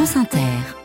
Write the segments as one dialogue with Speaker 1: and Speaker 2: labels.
Speaker 1: France Inter.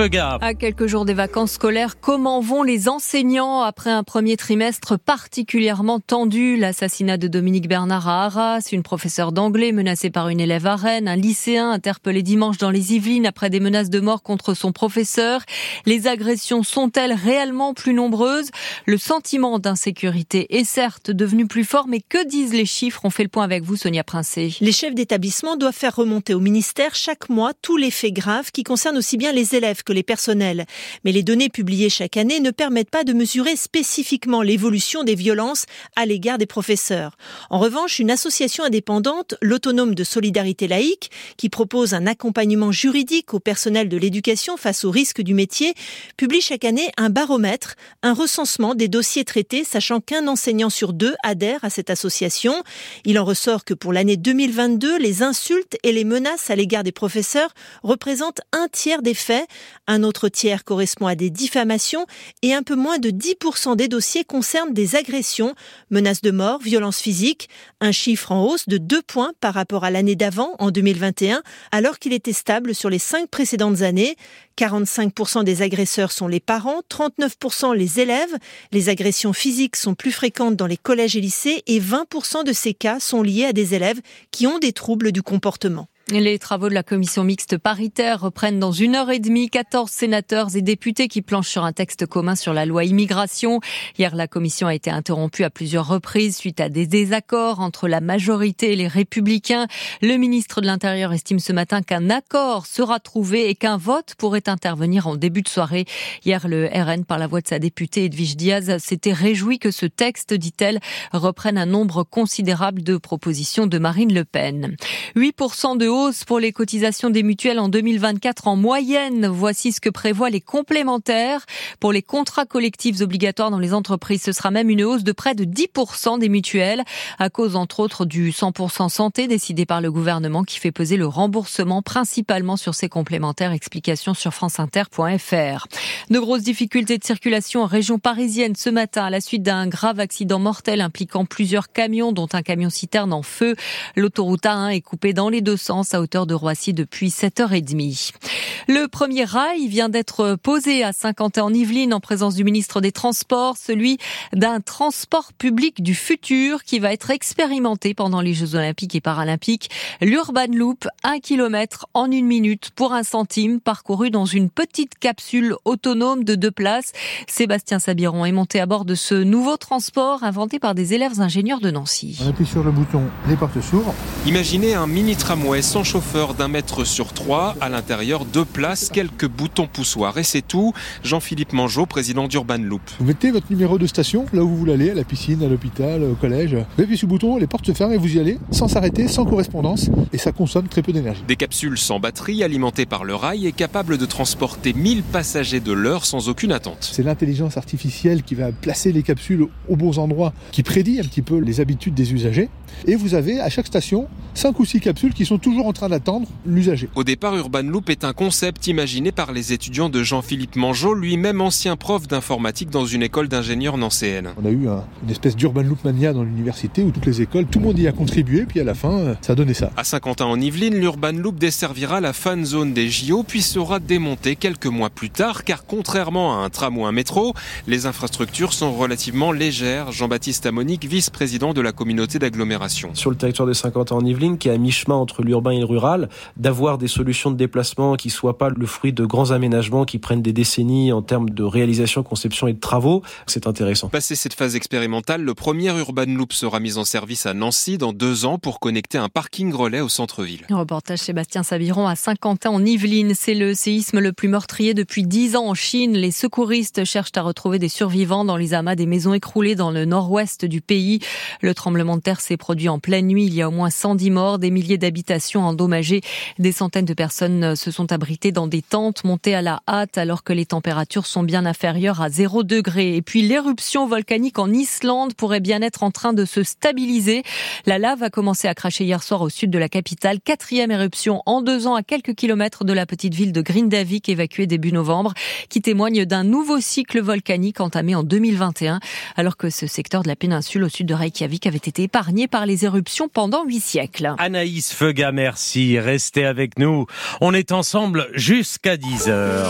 Speaker 2: À quelques jours des vacances scolaires, comment vont les enseignants après un premier trimestre particulièrement tendu? L'assassinat de Dominique Bernard à Arras, une professeure d'anglais menacée par une élève à Rennes, un lycéen interpellé dimanche dans les Yvelines après des menaces de mort contre son professeur. Les agressions sont-elles réellement plus nombreuses? Le sentiment d'insécurité est certes devenu plus fort, mais que disent les chiffres? On fait le point avec vous, Sonia Princé.
Speaker 3: Les chefs d'établissement doivent faire remonter au ministère chaque mois tous les faits graves qui concernent aussi bien les élèves que les personnels. Mais les données publiées chaque année ne permettent pas de mesurer spécifiquement l'évolution des violences à l'égard des professeurs. En revanche, une association indépendante, l'Autonome de solidarité laïque, qui propose un accompagnement juridique au personnel de l'éducation face aux risques du métier, publie chaque année un baromètre, un recensement des dossiers traités, sachant qu'un enseignant sur deux adhère à cette association. Il en ressort que pour l'année 2022, les insultes et les menaces à l'égard des professeurs représentent un tiers des faits, un autre tiers correspond à des diffamations et un peu moins de 10% des dossiers concernent des agressions, menaces de mort, violences physiques, un chiffre en hausse de 2 points par rapport à l'année d'avant, en 2021, alors qu'il était stable sur les 5 précédentes années. 45% des agresseurs sont les parents, 39% les élèves. Les agressions physiques sont plus fréquentes dans les collèges et lycées et 20% de ces cas sont liés à des élèves qui ont des troubles du comportement.
Speaker 2: Les travaux de la commission mixte paritaire reprennent dans une heure et demie. 14 sénateurs et députés qui planchent sur un texte commun sur la loi immigration. Hier, la commission a été interrompue à plusieurs reprises suite à des désaccords entre la majorité et les républicains. Le ministre de l'Intérieur estime ce matin qu'un accord sera trouvé et qu'un vote pourrait intervenir en début de soirée. Hier, le RN, par la voix de sa députée Edwige Diaz, s'était réjoui que ce texte, dit-elle, reprenne un nombre considérable de propositions de Marine Le Pen. 8% de hausse pour les cotisations des mutuelles en 2024 en moyenne. Voici ce que prévoient les complémentaires. Pour les contrats collectifs obligatoires dans les entreprises, ce sera même une hausse de près de 10% des mutuelles, à cause entre autres du 100% santé décidé par le gouvernement qui fait peser le remboursement principalement sur ces complémentaires. Explication sur franceinter.fr. De grosses difficultés de circulation en région parisienne ce matin à la suite d'un grave accident mortel impliquant plusieurs camions, dont un camion citerne en feu. L'autoroute A1 est coupée dans les deux sens à hauteur de Roissy depuis 7h30. Le premier rail vient d'être posé à Saint-Quentin-en-Yvelines en présence du ministre des Transports, celui d'un transport public du futur qui va être expérimenté pendant les Jeux Olympiques et Paralympiques. L'Urban Loop, un kilomètre en une minute pour un centime, parcouru dans une petite capsule autonome de deux places. Sébastien Sabiron est monté à bord de ce nouveau transport inventé par des élèves ingénieurs de Nancy.
Speaker 4: On appuie sur le bouton, les portes s'ouvrent.
Speaker 5: Imaginez un mini tramway sans chauffeur d'un mètre sur trois, à l'intérieur deux places, quelques boutons poussoirs et c'est tout. Jean-Philippe Mangeot, président d'Urban Loop.
Speaker 4: Vous mettez votre numéro de station là où vous voulez aller, à la piscine, à l'hôpital, au collège. Vous appuyez sur le bouton, les portes se ferment et vous y allez sans s'arrêter, sans correspondance et ça consomme très peu d'énergie.
Speaker 5: Des capsules sans batterie alimentées par le rail et capables de transporter 1000 passagers de l'heure sans aucune attente.
Speaker 4: C'est l'intelligence artificielle qui va placer les capsules aux bons endroits, qui prédit un petit peu les habitudes des usagers. Et vous avez à chaque station 5 ou 6 capsules qui sont toujours en train d'attendre l'usager.
Speaker 5: Au départ, Urban Loop est un concept imaginé par les étudiants de Jean-Philippe Mangeot, lui-même ancien prof d'informatique dans une école d'ingénieurs nancéenne.
Speaker 4: On a eu un, une espèce d'Urban Loop mania dans l'université où toutes les écoles, tout le monde y a contribué, puis à la fin, euh, ça a donné ça.
Speaker 5: À Saint-Quentin-en-Yvelines, l'Urban Loop desservira la fan zone des JO, puis sera démonté quelques mois plus tard, car contrairement à un tram ou un métro, les infrastructures sont relativement légères. Jean-Baptiste Amonique, vice-président de la communauté d'agglomération.
Speaker 6: Sur le territoire de Saint-Quentin-en-Yvelines, qui est à mi-chemin entre l'urbain et le rural, d'avoir des solutions de déplacement qui soient pas le fruit de grands aménagements qui prennent des décennies en termes de réalisation, conception et de travaux, c'est intéressant.
Speaker 5: Passé cette phase expérimentale, le premier Urban Loop sera mis en service à Nancy dans deux ans pour connecter un parking relais au centre-ville.
Speaker 2: Reportage Sébastien Sabiron à Saint-Quentin en Yvelines. C'est le séisme le plus meurtrier depuis dix ans en Chine. Les secouristes cherchent à retrouver des survivants dans les amas des maisons écroulées dans le nord-ouest du pays. Le tremblement de terre s'est produit en pleine nuit. Il y a au moins 110 morts, des milliers d'habitations endommagées. Des centaines de personnes se sont abritées dans des tentes montées à la hâte alors que les températures sont bien inférieures à 0 degré. Et puis l'éruption volcanique en Islande pourrait bien être en train de se stabiliser. La lave a commencé à cracher hier soir au sud de la capitale. Quatrième éruption en deux ans à quelques kilomètres de la petite ville de Grindavik évacuée début novembre qui témoigne d'un nouveau cycle volcanique entamé en 2021 alors que ce secteur de la péninsule au sud de Reykjavik avait été épargné par les éruptions pendant huit siècles.
Speaker 7: Anaïs Feuga, merci. Restez avec nous. On est ensemble jusqu'à 10h.